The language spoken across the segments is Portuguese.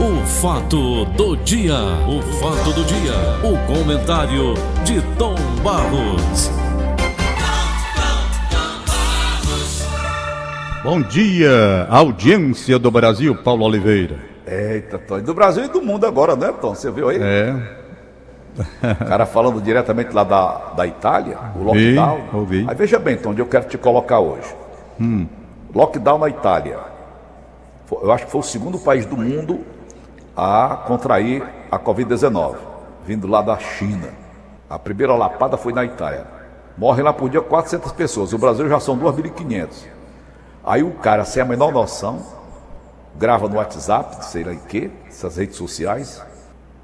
O fato do dia, o fato do dia, o comentário de Tom Barros. Bom dia, audiência do Brasil, Paulo Oliveira. Eita, Tom. Do Brasil e do mundo agora, né, Tom? Você viu aí? É, O cara falando diretamente lá da, da Itália, o Vi, lockdown. ouvi. Aí veja bem, Tom, onde eu quero te colocar hoje. Hum. Lockdown na Itália. Eu acho que foi o segundo país do mundo a contrair a Covid-19, vindo lá da China. A primeira lapada foi na Itália. Morrem lá por dia 400 pessoas. O Brasil já são 2.500. Aí o cara, sem a menor noção, grava no WhatsApp, sei lá em quê, essas redes sociais,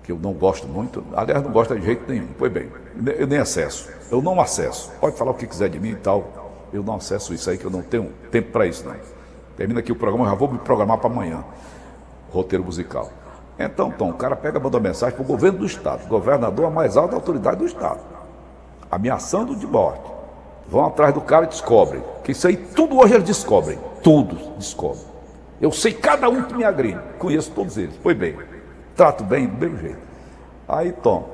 que eu não gosto muito. Aliás, não gosto de jeito nenhum. Pois bem, eu nem acesso. Eu não acesso. Pode falar o que quiser de mim e tal. Eu não acesso isso aí, que eu não tenho tempo para isso, não. Termina aqui o programa, eu já vou me programar para amanhã. Roteiro musical. Então, Tom, o cara pega e manda mensagem para o governo do Estado, governador, a mais alta autoridade do Estado, ameaçando de morte. Vão atrás do cara e descobrem. Que isso aí, tudo hoje eles descobrem. Tudo descobrem. Eu sei cada um que me agride. Conheço todos eles. Pois bem, trato bem, do mesmo jeito. Aí, Tom,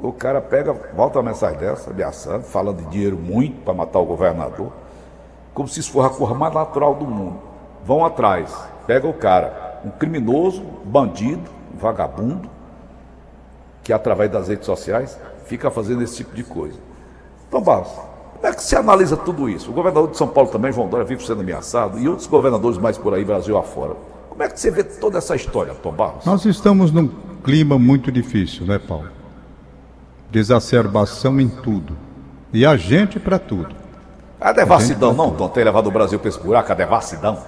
o cara pega, volta uma mensagem dessa, ameaçando, falando de dinheiro muito para matar o governador, como se isso fosse a coisa mais natural do mundo. Vão atrás, pega o cara, um criminoso, bandido, vagabundo, que através das redes sociais fica fazendo esse tipo de coisa. Então, Barros, como é que se analisa tudo isso? O governador de São Paulo também, João Dória, vive sendo ameaçado, e outros governadores mais por aí, Brasil afora. Como é que você vê toda essa história, Tom Barros? nós estamos num clima muito difícil, né, Paulo? Desacerbação em tudo. E a gente para tudo. A devassidão, não, Tom, ter levado o Brasil para esse buraco, a devassidão.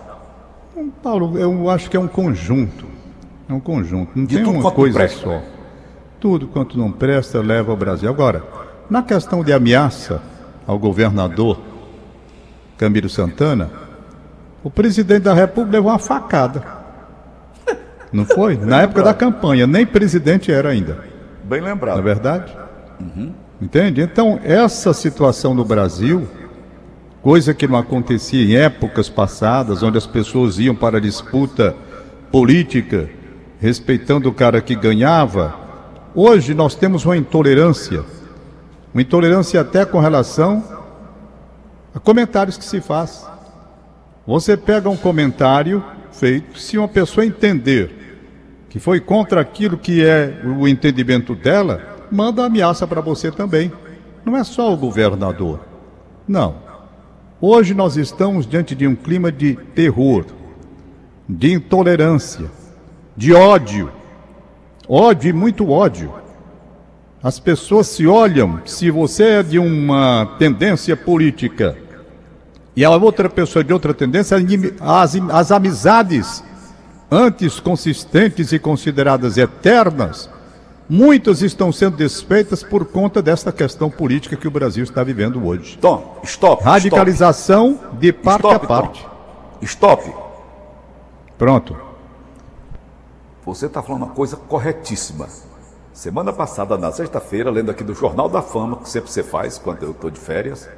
Paulo, eu acho que é um conjunto. É um conjunto. Não De tem uma coisa só. Tudo quanto não presta leva ao Brasil. Agora, na questão de ameaça ao governador Camilo Santana, o presidente da República levou uma facada. Não foi? Na época da campanha, nem presidente era ainda. Bem Não é lembrado. verdade? Entende? Então, essa situação no Brasil, coisa que não acontecia em épocas passadas, onde as pessoas iam para a disputa política, respeitando o cara que ganhava, hoje nós temos uma intolerância. Uma intolerância até com relação a comentários que se faz. Você pega um comentário feito, se uma pessoa entender que foi contra aquilo que é o entendimento dela, manda ameaça para você também. Não é só o governador. Não. Hoje nós estamos diante de um clima de terror, de intolerância, de ódio. Ódio e muito ódio. As pessoas se olham, se você é de uma tendência política e a outra pessoa é de outra tendência, as, as amizades antes consistentes e consideradas eternas, muitas estão sendo desfeitas por conta desta questão política que o Brasil está vivendo hoje. Tom, stop. Radicalização de parte Stop, a parte. Tom. Stop. Pronto. Você está falando uma coisa corretíssima. Semana passada, na sexta-feira, lendo aqui do Jornal da Fama, que sempre você faz quando eu estou de férias.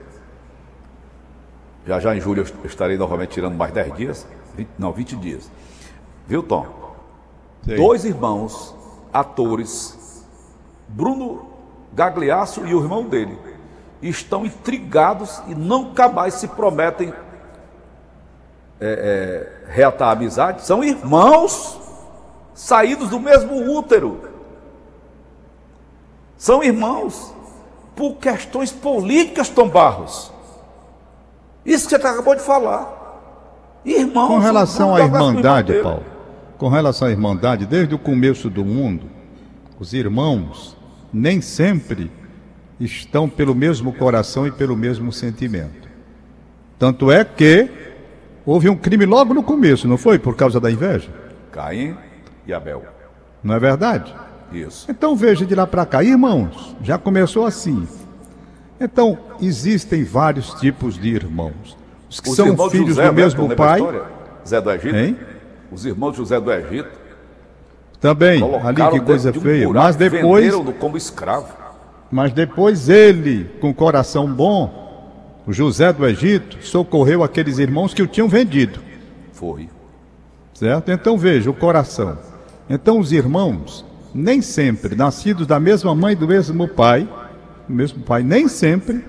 Já já em julho eu estarei novamente tirando mais 10 dias. 20, não, 20 dias. Viu, Tom? Sei. Dois irmãos, atores, Bruno Gagliasso e o irmão dele, estão intrigados e nunca mais se prometem é, é, reatar a amizade. São irmãos saídos do mesmo útero. São irmãos por questões políticas, Tom Barros. Isso que você acabou de falar. Irmãos. Com relação à irmandade. Paulo, com relação à irmandade, desde o começo do mundo, os irmãos nem sempre estão pelo mesmo coração e pelo mesmo sentimento. Tanto é que houve um crime logo no começo, não foi? Por causa da inveja? Caim e Abel. Não é verdade? Isso. Então veja de lá para cá, irmãos, já começou assim. Então, existem vários tipos de irmãos. Os que Os são filhos José, do mesmo a pai? Zé do Egito. hein? Os irmãos de José do Egito. Também, ali que coisa de um feia. buraco Mas depois, como escravo. mas depois ele, com coração bom, o José do Egito, socorreu aqueles irmãos que o tinham vendido. Foi. Certo? Então veja o coração. Então, os irmãos, nem sempre nascidos da mesma mãe e do mesmo pai, do mesmo pai, nem sempre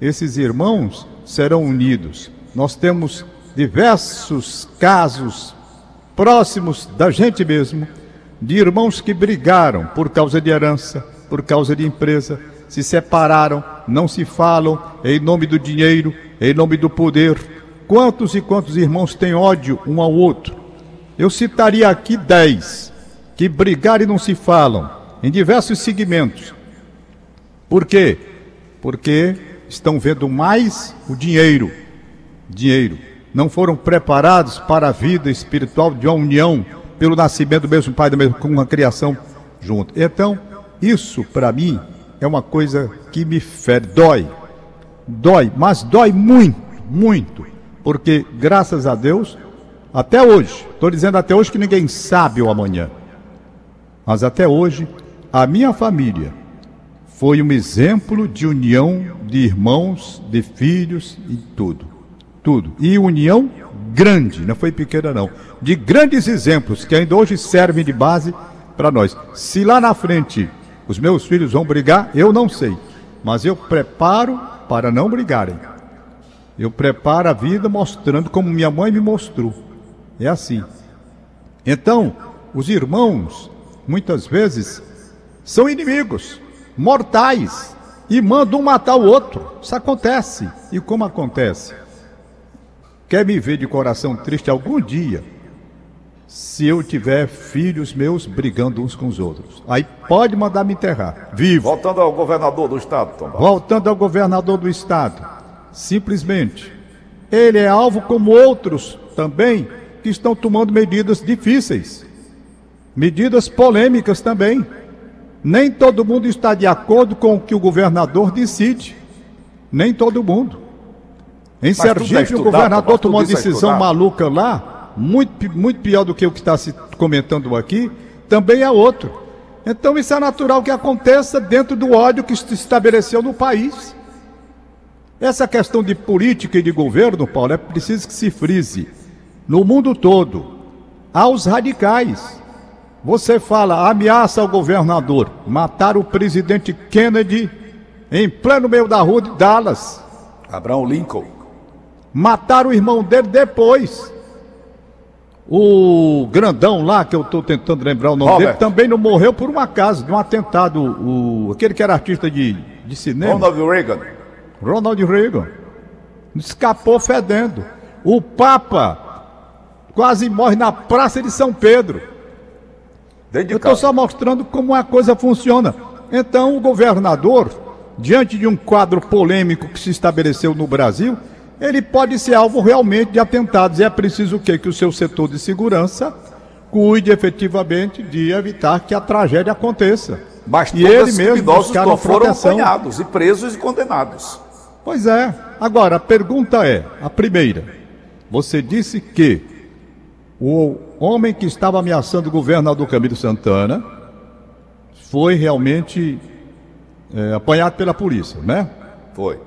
esses irmãos serão unidos. Nós temos diversos casos próximos da gente mesmo, de irmãos que brigaram por causa de herança, por causa de empresa, se separaram, não se falam em nome do dinheiro, em nome do poder. Quantos e quantos irmãos têm ódio um ao outro? Eu citaria aqui dez que brigaram e não se falam em diversos segmentos. Por quê? Porque estão vendo mais o dinheiro. Dinheiro. Não foram preparados para a vida espiritual de uma união pelo nascimento do mesmo pai, mesmo, com uma criação junto. Então, isso para mim é uma coisa que me fere, dói. Dói, mas dói muito, muito. Porque, graças a Deus, até hoje, estou dizendo até hoje que ninguém sabe o amanhã, mas até hoje, a minha família foi um exemplo de união de irmãos, de filhos e tudo. Tudo. E união grande, não foi pequena não. De grandes exemplos que ainda hoje servem de base para nós. Se lá na frente os meus filhos vão brigar, eu não sei. Mas eu preparo para não brigarem. Eu preparo a vida mostrando como minha mãe me mostrou. É assim. Então, os irmãos, muitas vezes, são inimigos mortais e mandam um matar o outro. Isso acontece. E como acontece? Quer me ver de coração triste algum dia? Se eu tiver filhos meus brigando uns com os outros. Aí pode mandar me enterrar. Vivo. Voltando ao governador do estado, Tom Voltando ao governador do estado. Simplesmente. Ele é alvo como outros também que estão tomando medidas difíceis. Medidas polêmicas também. Nem todo mundo está de acordo com o que o governador decide. Nem todo mundo. Em mas é Sergipe, o governador tomou uma é decisão maluca lá, muito, muito pior do que o que está se comentando aqui, também é outro. Então isso é natural que aconteça dentro do ódio que se estabeleceu no país. Essa questão de política e de governo, Paulo, é preciso que se frise. No mundo todo, aos radicais. Você fala, ameaça ao governador, matar o presidente Kennedy em pleno meio da rua de Dallas. Abraão Lincoln. Matar o irmão dele depois. O grandão lá, que eu estou tentando lembrar o nome Robert. dele, também não morreu por um acaso, de um atentado. O, aquele que era artista de, de cinema. Ronald Reagan. Ronald Reagan. Escapou fedendo. O Papa quase morre na Praça de São Pedro. Dentro Eu estou só mostrando como a coisa funciona. Então, o governador, diante de um quadro polêmico que se estabeleceu no Brasil, ele pode ser alvo realmente de atentados. E é preciso o quê? Que o seu setor de segurança cuide efetivamente de evitar que a tragédia aconteça. Mas e ele mesmo buscaram foram proteção. apanhados e presos e condenados. Pois é. Agora, a pergunta é, a primeira. Você disse que o homem que estava ameaçando o governador Camilo Santana foi realmente é, apanhado pela polícia, né? Foi.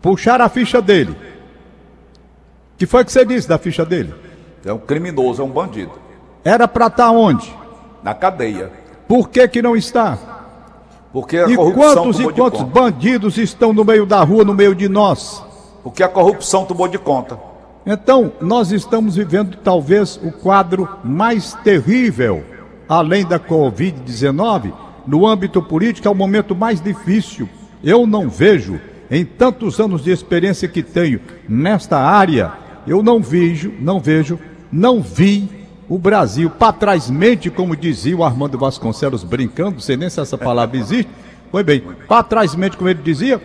Puxaram a ficha dele. O que foi que você disse da ficha dele? É um criminoso, é um bandido. Era para estar tá onde? Na cadeia. Por que que não está? Porque a e quantos e quantos bandidos estão no meio da rua, no meio de nós? Porque a corrupção tomou de conta. Então, nós estamos vivendo talvez o quadro mais terrível, além da Covid-19, no âmbito político, é o momento mais difícil. Eu não vejo, em tantos anos de experiência que tenho nesta área, eu não vejo, não vejo, não vi o Brasil patrásmente, como dizia o Armando Vasconcelos brincando, não sei nem se essa palavra existe. Foi bem, patrásmente, como ele dizia,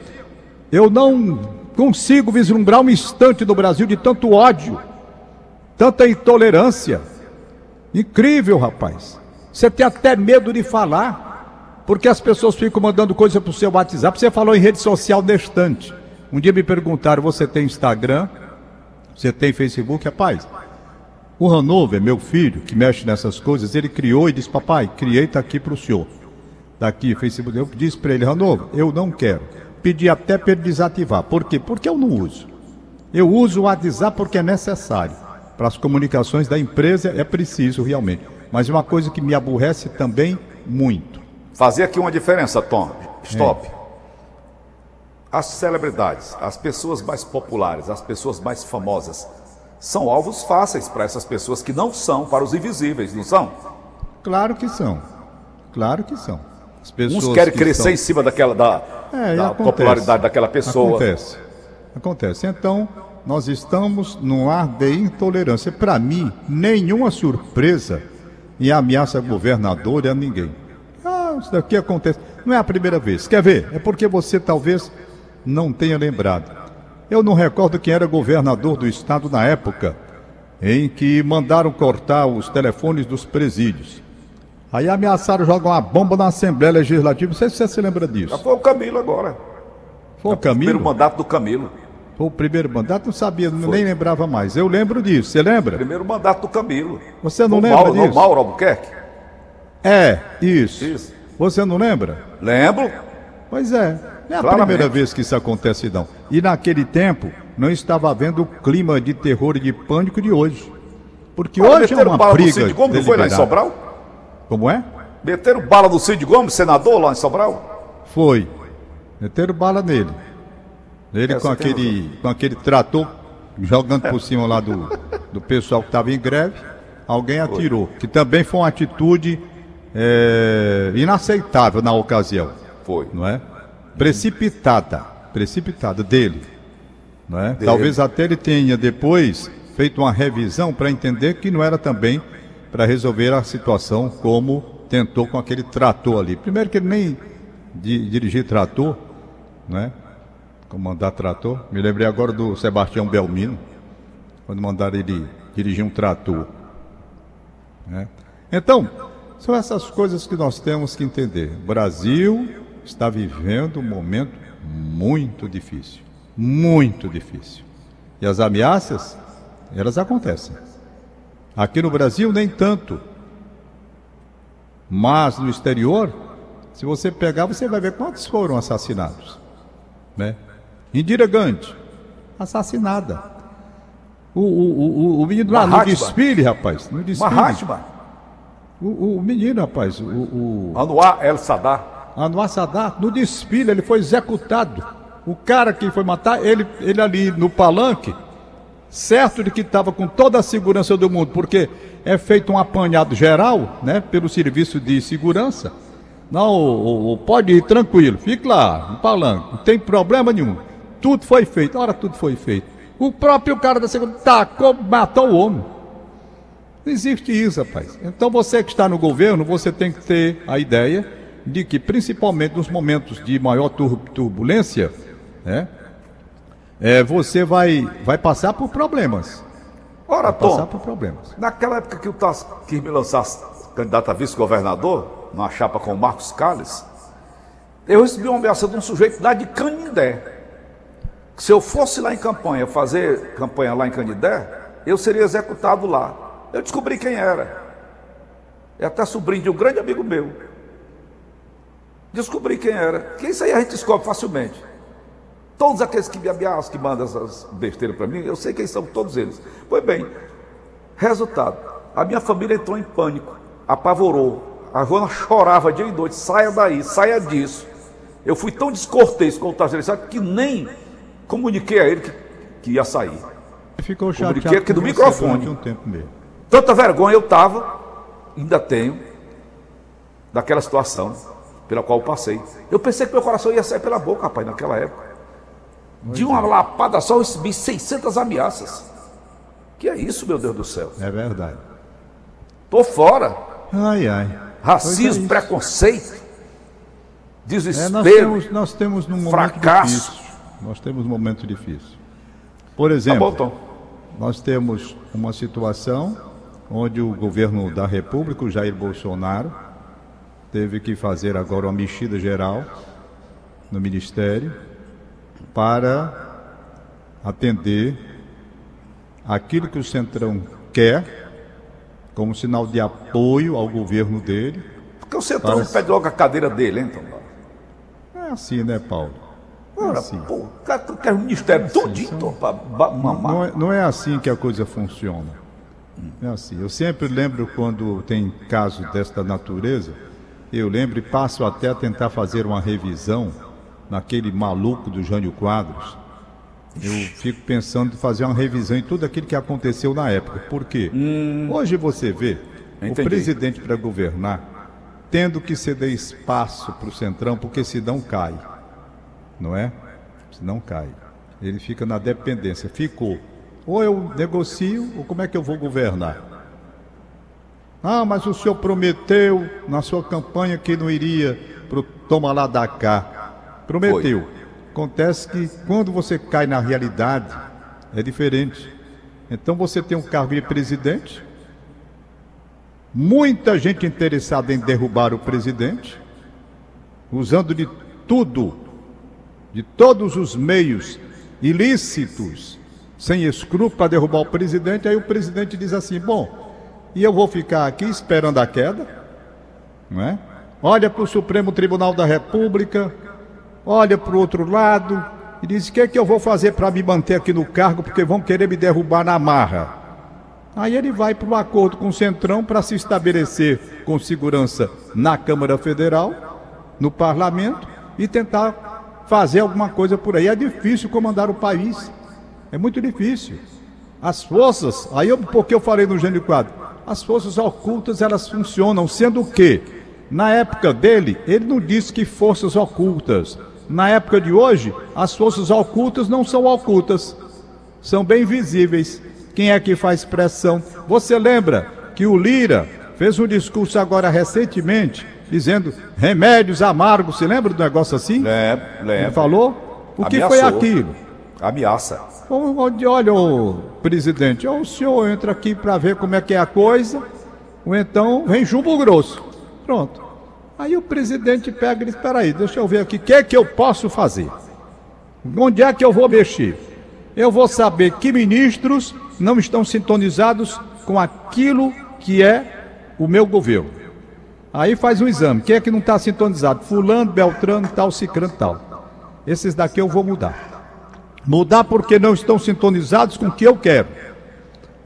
eu não consigo vislumbrar um instante do Brasil de tanto ódio, tanta intolerância. Incrível, rapaz. Você tem até medo de falar, porque as pessoas ficam mandando coisa para o seu WhatsApp. Você falou em rede social distante. Um dia me perguntaram: você tem Instagram? Você tem Facebook? Rapaz, o Hanover, meu filho, que mexe nessas coisas, ele criou e disse: Papai, criei, está aqui para o senhor. Está aqui, Facebook. Eu disse para ele: Hanover, eu não quero pedi até para ele desativar. Por quê? Porque eu não uso. Eu uso o WhatsApp porque é necessário. Para as comunicações da empresa é preciso realmente. Mas uma coisa que me aborrece também muito. Fazer aqui uma diferença, Tom. Stop. As celebridades, as pessoas mais populares, as pessoas mais famosas, são alvos fáceis para essas pessoas que não são para os invisíveis, não são? Claro que são. Claro que são. Uns querem que crescer são... em cima daquela da, é, da popularidade daquela pessoa. Acontece. Acontece. Então, nós estamos num ar de intolerância. Para mim, nenhuma surpresa e ameaça governador e a ninguém. Ah, isso daqui acontece. Não é a primeira vez. Quer ver? É porque você talvez não tenha lembrado. Eu não recordo quem era governador do estado na época em que mandaram cortar os telefones dos presídios. Aí ameaçaram jogar uma bomba na Assembleia Legislativa. Não sei se você se lembra disso. Já foi o Camilo agora. Foi o Camilo? Primeiro mandato do Camilo. Foi o primeiro mandato? Não sabia, foi. nem lembrava mais. Eu lembro disso. Você lembra? Primeiro mandato do Camilo. Você não foi lembra Mauro, disso? Mauro Albuquerque? É, isso. Isso. Você não lembra? Lembro. Pois é. Não é a Claramente. primeira vez que isso acontece, não. E naquele tempo, não estava havendo o clima de terror e de pânico de hoje. Porque Olha, hoje é uma briga. Não foi lá em Sobral? Como é? Meteram bala no Cid Gomes, senador, lá em Sobral? Foi. Meteram bala nele. Ele com aquele, com aquele trator jogando por cima lá do, do pessoal que estava em greve. Alguém atirou. Foi. Que também foi uma atitude é, inaceitável na ocasião. Foi. Não é? Precipitada. Precipitada dele. Não é? Dele. Talvez até ele tenha depois feito uma revisão para entender que não era também para resolver a situação como tentou com aquele trator ali. Primeiro que ele nem de, dirigir trator, né? Comandar trator. Me lembrei agora do Sebastião Belmino, quando mandaram ele dirigir um trator. Né? Então, são essas coisas que nós temos que entender. O Brasil está vivendo um momento muito difícil. Muito difícil. E as ameaças, elas acontecem. Aqui no Brasil, nem tanto. Mas no exterior, se você pegar, você vai ver quantos foram assassinados. Né? Indira Gandhi, assassinada. O, o, o, o menino lá no desfile, rapaz. No desfile. Mahatma. O, o menino, rapaz. O, o... Anwar El Sadar. Anwar Sadar, no desfile, ele foi executado. O cara que foi matar, ele, ele ali no palanque, certo de que estava com toda a segurança do mundo, porque é feito um apanhado geral, né, pelo serviço de segurança. Não, pode ir tranquilo, fique lá, no palanque, não tem problema nenhum. Tudo foi feito, ora, tudo foi feito. O próprio cara da segurança tacou, matou o homem. Não existe isso, rapaz. Então você que está no governo, você tem que ter a ideia de que, principalmente nos momentos de maior turbulência, né, é, você vai, vai passar por problemas. Ora, vai Tom, passar por problemas. naquela época que o Tassi quis me lançar candidato a vice-governador, numa chapa com o Marcos Calles, eu recebi uma ameaça de um sujeito lá de Canindé. Que se eu fosse lá em campanha, fazer campanha lá em Canindé, eu seria executado lá. Eu descobri quem era. É até sobrinho de um grande amigo meu. Descobri quem era. Que isso aí a gente descobre facilmente. Todos aqueles que me ameaçam, que mandam essas besteiras para mim, eu sei quem são todos eles. Pois bem, resultado: a minha família entrou em pânico, apavorou. A Joana chorava dia e noite: saia daí, saia disso. Eu fui tão descortês com o tarjarista que nem comuniquei a ele que, que ia sair. Ficou chateado comuniquei aqui do microfone. Um tempo mesmo. Tanta vergonha eu estava, ainda tenho, daquela situação pela qual eu passei. Eu pensei que meu coração ia sair pela boca, rapaz, naquela época. De uma lapada só eu recebi 600 ameaças. Que é isso, meu Deus do céu? É verdade. Tô fora. Ai, ai. Racismo, é preconceito, desespero, é, nós temos, nós temos num fracasso. Difícil. Nós temos um momento difícil. Por exemplo, tá bom, nós temos uma situação onde o governo da República, o Jair Bolsonaro, teve que fazer agora uma mexida geral no Ministério para atender aquilo que o Centrão quer, como sinal de apoio ao governo dele. Porque o Centrão para... pede logo a cadeira dele, hein, então? É assim, né, Paulo? É Ora, assim. pô, o cara quer o ministério é assim, todinho para mamar. Não é, não é assim que a coisa funciona. É assim, eu sempre lembro quando tem casos desta natureza, eu lembro e passo até a tentar fazer uma revisão naquele maluco do Jânio Quadros. Eu fico pensando em fazer uma revisão em tudo aquilo que aconteceu na época. Por quê? Hoje você vê Entendi. o presidente para governar tendo que ceder espaço para o Centrão, porque senão cai. Não é? Senão cai. Ele fica na dependência. Ficou. Ou eu negocio, ou como é que eu vou governar? Ah, mas o senhor prometeu na sua campanha que não iria pro toma lá da cá. Prometeu. Acontece que quando você cai na realidade, é diferente. Então você tem um cargo de presidente, muita gente interessada em derrubar o presidente, usando de tudo, de todos os meios ilícitos, sem escrúpulo para derrubar o presidente. Aí o presidente diz assim: Bom, e eu vou ficar aqui esperando a queda, não é? Olha para o Supremo Tribunal da República, olha para o outro lado e diz: O que é que eu vou fazer para me manter aqui no cargo? Porque vão querer me derrubar na marra. Aí ele vai para um acordo com o Centrão para se estabelecer com segurança na Câmara Federal, no Parlamento e tentar fazer alguma coisa por aí. É difícil comandar o país. É muito difícil. As forças, aí eu, porque eu falei no Gênio Quadro, as forças ocultas elas funcionam, sendo que na época dele, ele não disse que forças ocultas. Na época de hoje, as forças ocultas não são ocultas, são bem visíveis. Quem é que faz pressão? Você lembra que o Lira fez um discurso agora recentemente dizendo remédios amargos. Você lembra do negócio assim? Lembro, Ele lembro. falou? O que foi Ameaçou. aquilo? Ameaça. Onde, olha, ô, presidente, o senhor entra aqui para ver como é que é a coisa, ou então vem chumbo grosso. Pronto. Aí o presidente pega e diz: peraí, deixa eu ver aqui, o que é que eu posso fazer? Onde é que eu vou mexer? Eu vou saber que ministros não estão sintonizados com aquilo que é o meu governo. Aí faz um exame. Quem é que não está sintonizado? Fulano, Beltrano, tal, Cicrano, tal. Esses daqui eu vou mudar. Mudar porque não estão sintonizados com o que eu quero.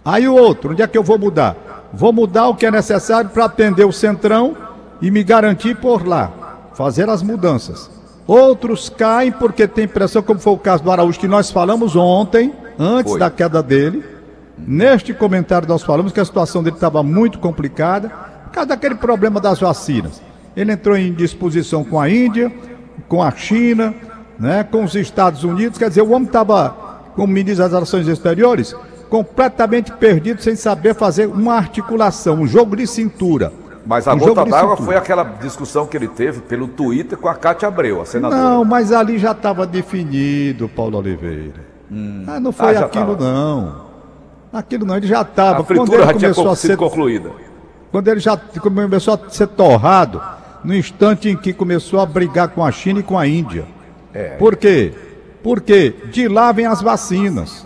Aí o outro, onde é que eu vou mudar? Vou mudar o que é necessário para atender o centrão e me garantir por lá, fazer as mudanças. Outros caem porque tem pressão, como foi o caso do Araújo, que nós falamos ontem, antes Foi. da queda dele. Neste comentário nós falamos que a situação dele estava muito complicada, por causa daquele problema das vacinas. Ele entrou em disposição com a Índia, com a China, né, com os Estados Unidos, quer dizer, o homem estava, como ministro das Relações Exteriores, completamente perdido, sem saber fazer uma articulação, um jogo de cintura. Mas a Um gota d'água foi aquela discussão que ele teve pelo Twitter com a Cátia Abreu, a senadora. Não, mas ali já estava definido, Paulo Oliveira. Ah, não foi Ah, aquilo, tava. não. Aquilo não, ele já estava. a Quando fritura ele já tinha sido ser concluída. quando ele já começou a ser torrado, no instante em que começou a brigar com a China e com a Índia. É. Por quê? Porque de lá vem as vacinas.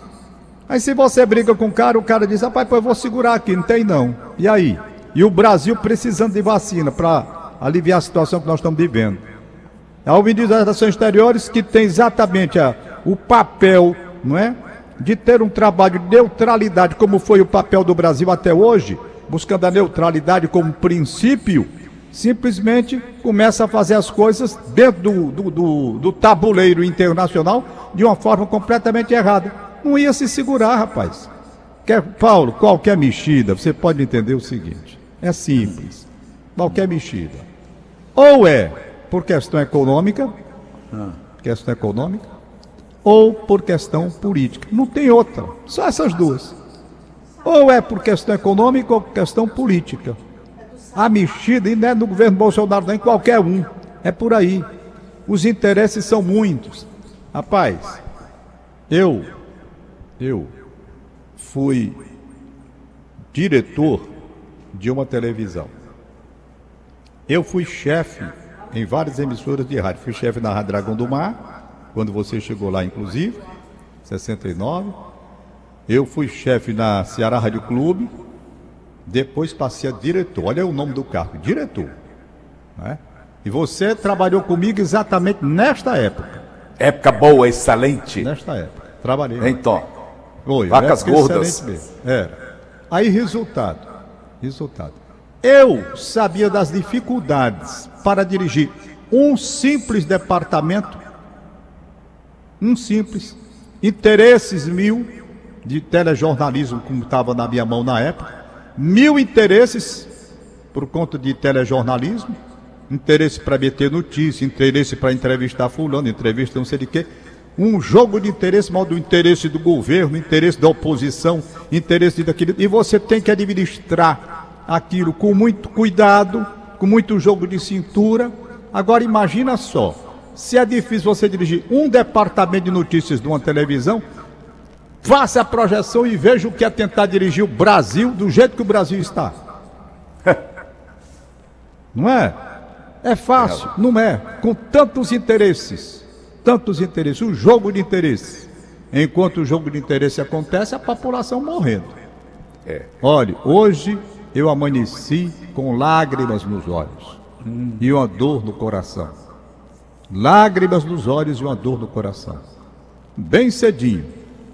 Aí se você briga com o cara, o cara diz, rapaz, pô, eu vou segurar aqui, não tem não. E aí? E o Brasil precisando de vacina para aliviar a situação que nós estamos vivendo. É o ministro das Relações Exteriores que tem exatamente a, o papel, não é? De ter um trabalho de neutralidade, como foi o papel do Brasil até hoje, buscando a neutralidade como princípio, simplesmente começa a fazer as coisas dentro do, do, do, do tabuleiro internacional de uma forma completamente errada. Não ia se segurar, rapaz. Quer, Paulo, qualquer mexida, você pode entender o seguinte: é simples. Qualquer mexida. Ou é por questão econômica, questão econômica, ou por questão política. Não tem outra. Só essas duas. Ou é por questão econômica ou por questão política. A mexida, e não é no governo Bolsonaro, nem qualquer um. É por aí. Os interesses são muitos. Rapaz, eu, eu fui diretor de uma televisão. Eu fui chefe em várias emissoras de rádio. Fui chefe na Rádio Dragão do Mar, quando você chegou lá, inclusive, 69. Eu fui chefe na Ceará Rádio Clube. Depois passei a diretor. Olha o nome do cargo, diretor. né? E você trabalhou comigo exatamente nesta época. Época boa, excelente. Nesta época. Trabalhei. Então, Foi, Vacas gordas. Era. Aí, resultado. Resultado. Eu sabia das dificuldades para dirigir um simples departamento, um simples, interesses mil de telejornalismo, como estava na minha mão na época, mil interesses por conta de telejornalismo, interesse para meter notícia, interesse para entrevistar fulano, entrevista não sei de quê, um jogo de interesse, mal do interesse do governo, interesse da oposição, interesse daquilo, e você tem que administrar aquilo com muito cuidado, com muito jogo de cintura. Agora imagina só, se é difícil você dirigir um departamento de notícias de uma televisão, faça a projeção e veja o que é tentar dirigir o Brasil do jeito que o Brasil está. Não é? É fácil? Não é. Com tantos interesses tantos interesses, o jogo de interesses. Enquanto o jogo de interesse acontece, a população morrendo. É. Olha, hoje eu amanheci com lágrimas nos olhos hum. e uma dor no coração. Lágrimas nos olhos e uma dor no coração. Bem cedinho,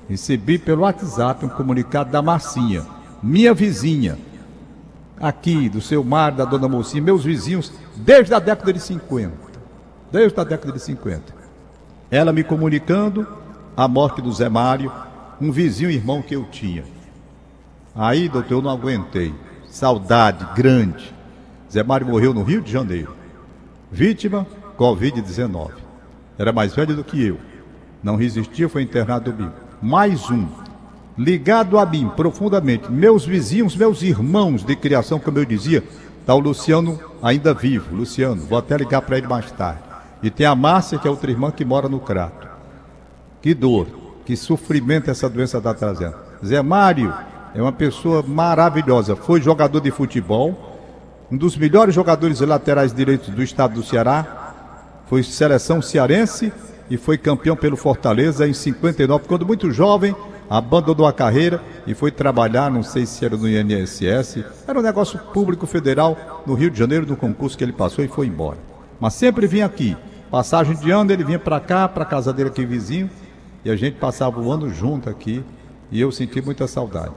recebi pelo WhatsApp um comunicado da Marcinha, minha vizinha, aqui do seu mar, da dona Mocinha, meus vizinhos, desde a década de 50. Desde a década de 50. Ela me comunicando a morte do Zé Mário, um vizinho irmão que eu tinha. Aí, doutor, eu não aguentei. Saudade grande. Zé Mário morreu no Rio de Janeiro. Vítima, Covid-19. Era mais velho do que eu. Não resistia, foi internado no. Mais um. Ligado a mim profundamente. Meus vizinhos, meus irmãos de criação, como eu dizia, está o Luciano ainda vivo. Luciano, vou até ligar para ele mais tarde. E tem a Márcia, que é outra irmã que mora no Crato. Que dor, que sofrimento essa doença está trazendo. Zé Mário é uma pessoa maravilhosa. Foi jogador de futebol, um dos melhores jogadores laterais direitos do estado do Ceará. Foi seleção cearense e foi campeão pelo Fortaleza em 59, quando muito jovem, abandonou a carreira e foi trabalhar, não sei se era no INSS, era um negócio público federal no Rio de Janeiro, no concurso que ele passou e foi embora. Mas sempre vinha aqui, Passagem de ano, ele vinha para cá, para casa dele aqui vizinho, e a gente passava o ano junto aqui, e eu senti muita saudade.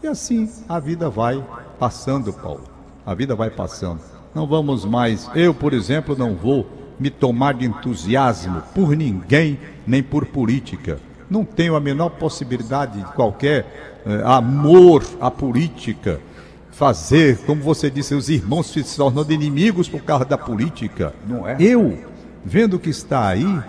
E assim a vida vai passando, Paulo. A vida vai passando. Não vamos mais, eu, por exemplo, não vou me tomar de entusiasmo por ninguém, nem por política. Não tenho a menor possibilidade de qualquer eh, amor à política fazer, como você disse, os irmãos se tornando inimigos por causa da política. Não é? Eu vendo que está aí,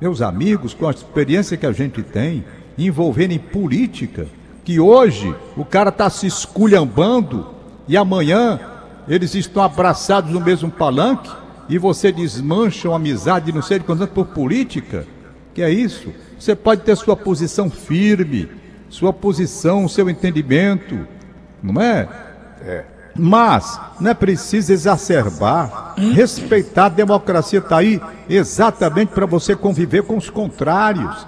meus amigos, com a experiência que a gente tem, envolvendo em política, que hoje o cara está se esculhambando e amanhã eles estão abraçados no mesmo palanque e você desmancha uma amizade, não sei de quanto por política, que é isso? Você pode ter sua posição firme, sua posição, seu entendimento, não é? É. Mas não é preciso exacerbar, respeitar a democracia está aí exatamente para você conviver com os contrários.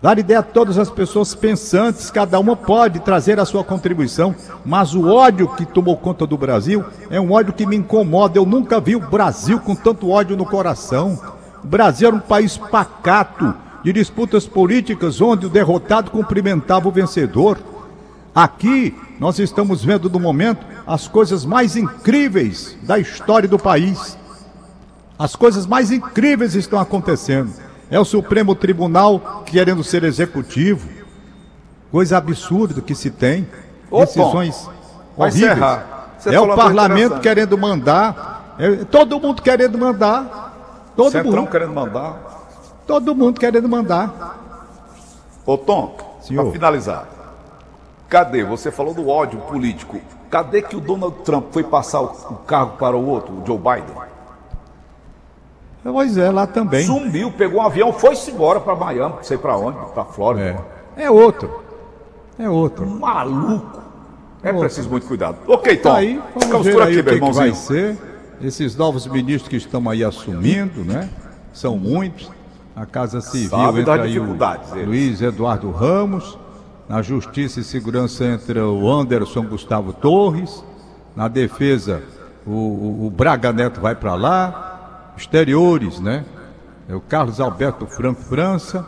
Dar ideia a todas as pessoas pensantes, cada uma pode trazer a sua contribuição, mas o ódio que tomou conta do Brasil é um ódio que me incomoda. Eu nunca vi o Brasil com tanto ódio no coração. O Brasil era um país pacato, de disputas políticas, onde o derrotado cumprimentava o vencedor. Aqui nós estamos vendo no momento as coisas mais incríveis da história do país. As coisas mais incríveis estão acontecendo. É o Supremo Tribunal querendo ser executivo. Coisa absurda que se tem. Decisões horríveis. É o parlamento querendo mandar. É, todo mundo querendo mandar. Todo Centrão mundo querendo mandar. Todo mundo querendo mandar. Ô Tom, para finalizar. Cadê? Você falou do ódio político. Cadê que o Donald Trump foi passar o cargo para o outro, o Joe Biden? Pois é, lá também. Sumiu, pegou um avião, foi-se embora para Miami, não sei para onde, para Flórida. É. é outro. É outro. Maluco. É preciso muito cuidado. Ok, Tom. Tá aí, vamos ver por aqui, meu irmãozinho. Que vai ser esses novos ministros que estão aí assumindo, né? São muitos. A Casa Civil Sabe entra aí o Luiz Eduardo Ramos na Justiça e Segurança entra o Anderson Gustavo Torres. Na defesa, o, o, Braga Neto vai para lá. Exteriores, né? É o Carlos Alberto Franco França.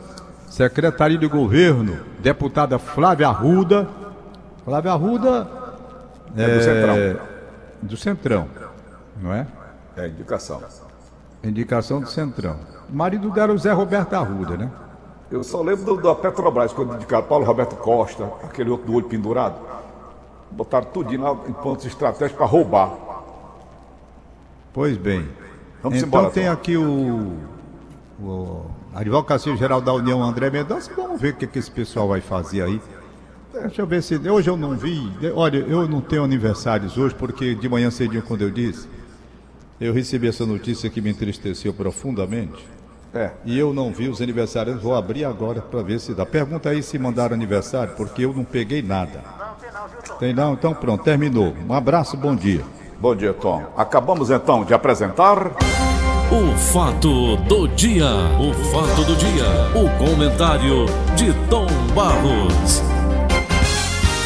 Secretaria de Governo, deputada Flávia Arruda. Flávio Arruda É do Centrão. do Centrão, não é? É indicação. Indicação do Centrão. Marido dela é o Zé Roberto Arruda, né? Eu só lembro do, da Petrobras, quando indicaram Paulo Roberto Costa, aquele outro do olho pendurado. Botaram tudinho lá em pontos estratégicos para roubar. Pois bem. Vamos então embora, tem Tom. aqui o, o Advocacia Geral da União, André Mendonça. Vamos ver o que, que esse pessoal vai fazer aí. Deixa eu ver se. Hoje eu não vi. Olha, eu não tenho aniversários hoje, porque de manhã cedinho, quando eu disse, eu recebi essa notícia que me entristeceu profundamente. É. E eu não vi os aniversários. Vou abrir agora para ver se dá. Pergunta aí se mandaram aniversário, porque eu não peguei nada. Tem não? Então pronto, terminou. Um abraço, bom dia. Bom dia, Tom. Acabamos então de apresentar. O fato do dia. O fato do dia. O comentário de Tom Barros.